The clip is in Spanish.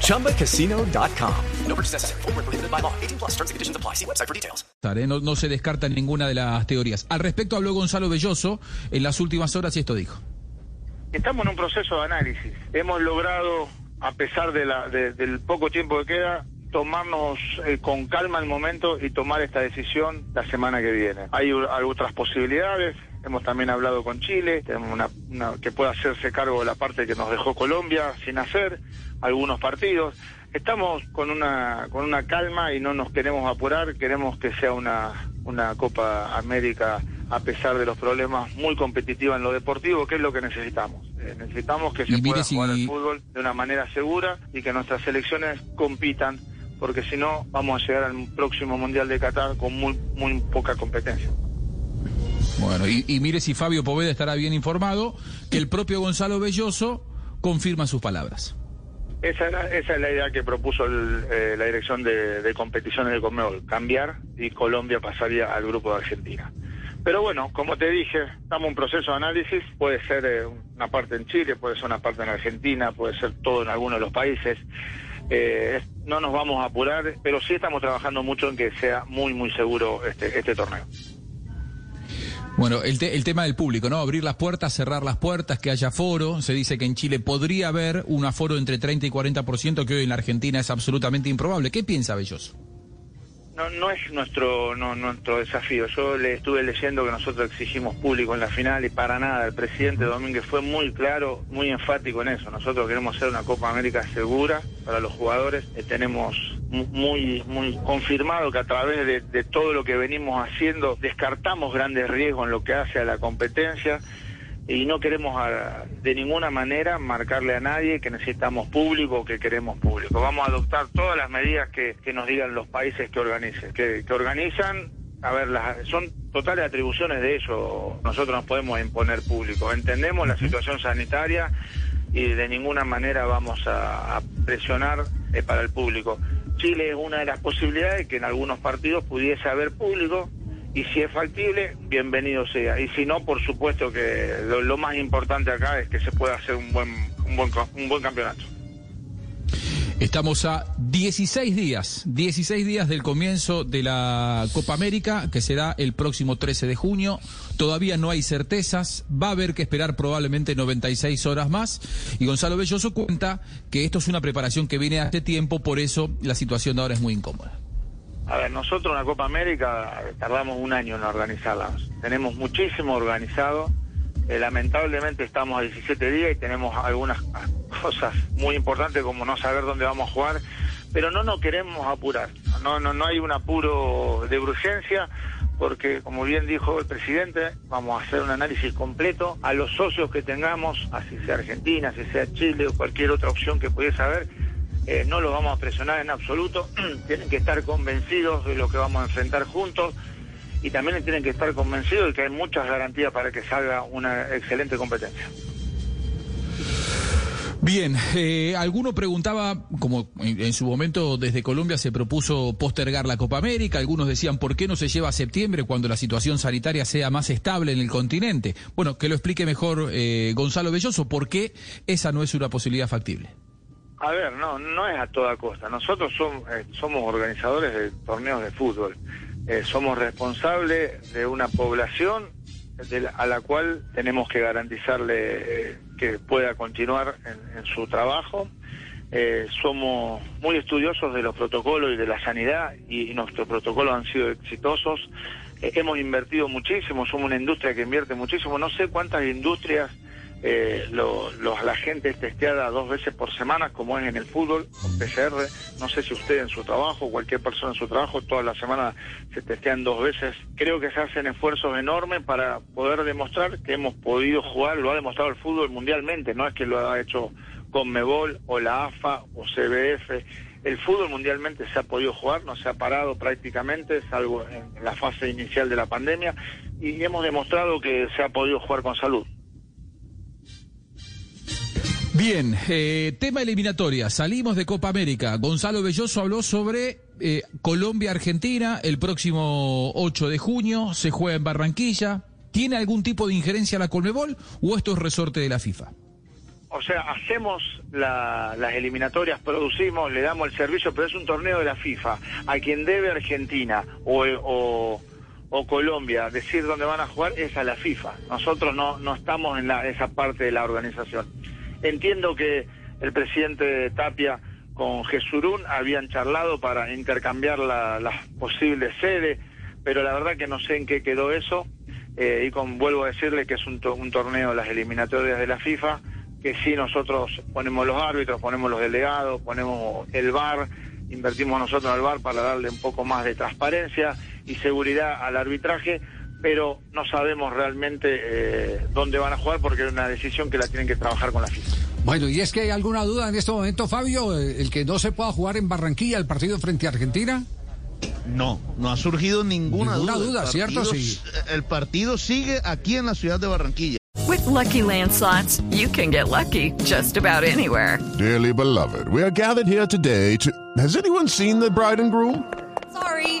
ChumbaCasino.com. No purchase necessary. Full prohibited by law. 18 plus terms and conditions apply. See website for details. No, no se descarta ninguna de las teorías. Al respecto habló Gonzalo Belloso en las últimas horas y esto dijo. Estamos en un proceso de análisis. Hemos logrado, a pesar de la, de, del poco tiempo que queda, tomarnos eh, con calma el momento y tomar esta decisión la semana que viene. Hay otras posibilidades, hemos también hablado con Chile, tenemos una, una, que pueda hacerse cargo de la parte que nos dejó Colombia sin hacer, algunos partidos. Estamos con una, con una calma y no nos queremos apurar, queremos que sea una, una Copa América a pesar de los problemas muy competitiva en lo deportivo, que es lo que necesitamos. Eh, necesitamos que se pueda jugar el fútbol de una manera segura y que nuestras selecciones compitan porque si no vamos a llegar al próximo Mundial de Qatar con muy, muy poca competencia. Bueno, y, mire si Fabio Poveda estará bien informado, que el propio Gonzalo Belloso confirma sus palabras. Esa, esa es la idea que propuso eh, la dirección de, competiciones de Conmebol, cambiar y Colombia pasaría al grupo de Argentina. Pero bueno, como te dije, estamos en un proceso de análisis, puede ser eh, una parte en Chile, puede ser una parte en Argentina, puede ser todo en alguno de los países. Eh, no nos vamos a apurar, pero sí estamos trabajando mucho en que sea muy, muy seguro este, este torneo. Bueno, el, el, tema del público, ¿no? Abrir las puertas, cerrar las puertas, que haya foro. Se dice que en Chile podría haber un aforo entre 30 y 40%, que hoy en la Argentina es absolutamente improbable. ¿Qué piensa Belloso? No, no es nuestro no, nuestro desafío. Yo le estuve leyendo que nosotros exigimos público en la final y para nada. El presidente Domínguez fue muy claro, muy enfático en eso. Nosotros queremos hacer una Copa América segura para los jugadores. Eh, tenemos muy muy confirmado que a través de, de todo lo que venimos haciendo descartamos grandes riesgos en lo que hace a la competencia y no queremos de ninguna manera marcarle a nadie que necesitamos público o que queremos público. Vamos a adoptar todas las medidas que, nos digan los países que organicen, que, organizan. A ver, las, son totales atribuciones de ellos. Nosotros nos podemos imponer público. Entendemos la situación sanitaria y de ninguna manera vamos a, presionar eh, para el público. Chile es una de las posibilidades que en algunos partidos pudiese haber público, y si es factible, bienvenido sea. Y si no, por supuesto que lo, más importante acá es que se pueda hacer un buen, un buen, un buen campeonato. Estamos a 16 días, 16 días del comienzo de la Copa América, que será el próximo 13 de junio. Todavía no hay certezas, va a haber que esperar probablemente 96 horas más. Y Gonzalo Belloso cuenta que esto es una preparación que viene hace tiempo, por eso la situación de ahora es muy incómoda. A ver, nosotros en la Copa América tardamos un año en organizarla. Tenemos muchísimo organizado. Eh, lamentablemente estamos a 17 días y tenemos algunas cosas muy importantes como no saber dónde vamos a jugar, pero no nos queremos apurar. No, no, no hay un apuro de urgencia porque, como bien dijo el presidente, vamos a hacer un análisis completo a los socios que tengamos, así sea Argentina, así sea Chile o cualquier otra opción que pudiese haber eh, no los vamos a presionar en absoluto, tienen que estar convencidos de lo que vamos a enfrentar juntos y también tienen que estar convencidos de que hay muchas garantías para que salga una excelente competencia. Bien, eh, alguno preguntaba, como en, su momento desde Colombia se propuso postergar la Copa América, algunos decían por qué no se lleva a septiembre cuando la situación sanitaria sea más estable en el continente. Bueno, que lo explique mejor eh, Gonzalo Belloso, ¿por qué esa no es una posibilidad factible? A ver, no, no es a toda costa. Nosotros eh, somos organizadores de torneos de fútbol. Eh, somos responsables de una población a la cual tenemos que garantizarle eh, que pueda continuar en, su trabajo. somos muy estudiosos de los protocolos y de la sanidad y nuestros protocolos han sido exitosos. hemos invertido muchísimo, somos una industria que invierte muchísimo. No sé cuántas industrias eh, la gente es testeada dos veces por semana, como es en el fútbol, con PCR. No sé si usted en su trabajo, cualquier persona en su trabajo, toda la semana se testean dos veces. Creo que se hacen esfuerzos enormes para poder demostrar que hemos podido jugar, lo ha demostrado el fútbol mundialmente, no es que lo ha hecho con Mebol o la AFA o CBF. el fútbol mundialmente se ha podido jugar, no se ha parado prácticamente, salvo en la fase inicial de la pandemia, y hemos demostrado que se ha podido jugar con salud. Bien, eh, tema eliminatoria. Salimos de Copa América. Gonzalo Belloso habló sobre eh, Colombia-Argentina el próximo 8 de junio. Se juega en Barranquilla. ¿Tiene algún tipo de injerencia la Colmebol o esto es resorte de la FIFA? O sea, hacemos las eliminatorias, producimos, le damos el servicio, pero es un torneo de la FIFA. A quien debe Argentina o, o, Colombia decir dónde van a jugar es a la FIFA. Nosotros no, no estamos en la, esa parte de la organización. Entiendo que el presidente Tapia con Jesurún habían charlado para intercambiar las posibles sedes, pero la verdad que no sé en qué quedó eso. Eh, y con, vuelvo a decirle que es un, un torneo las eliminatorias de la FIFA, que sí nosotros ponemos los árbitros, ponemos los delegados, ponemos el VAR, invertimos nosotros al VAR para darle un poco más de transparencia y seguridad al arbitraje, pero no sabemos realmente eh, dónde van a jugar porque es una decisión que la tienen que trabajar con la FIFA. Bueno, y es que hay alguna duda en este momento, Fabio, eh, el que no se pueda jugar en Barranquilla el partido frente a Argentina. No, no ha surgido ninguna, ninguna duda, ¿cierto? Sí. El partido sigue aquí en la ciudad de Barranquilla. With lucky landslots, you can get lucky just about anywhere. Dearly beloved, we are gathered here today to. Has anyone seen the bride and groom? Sorry,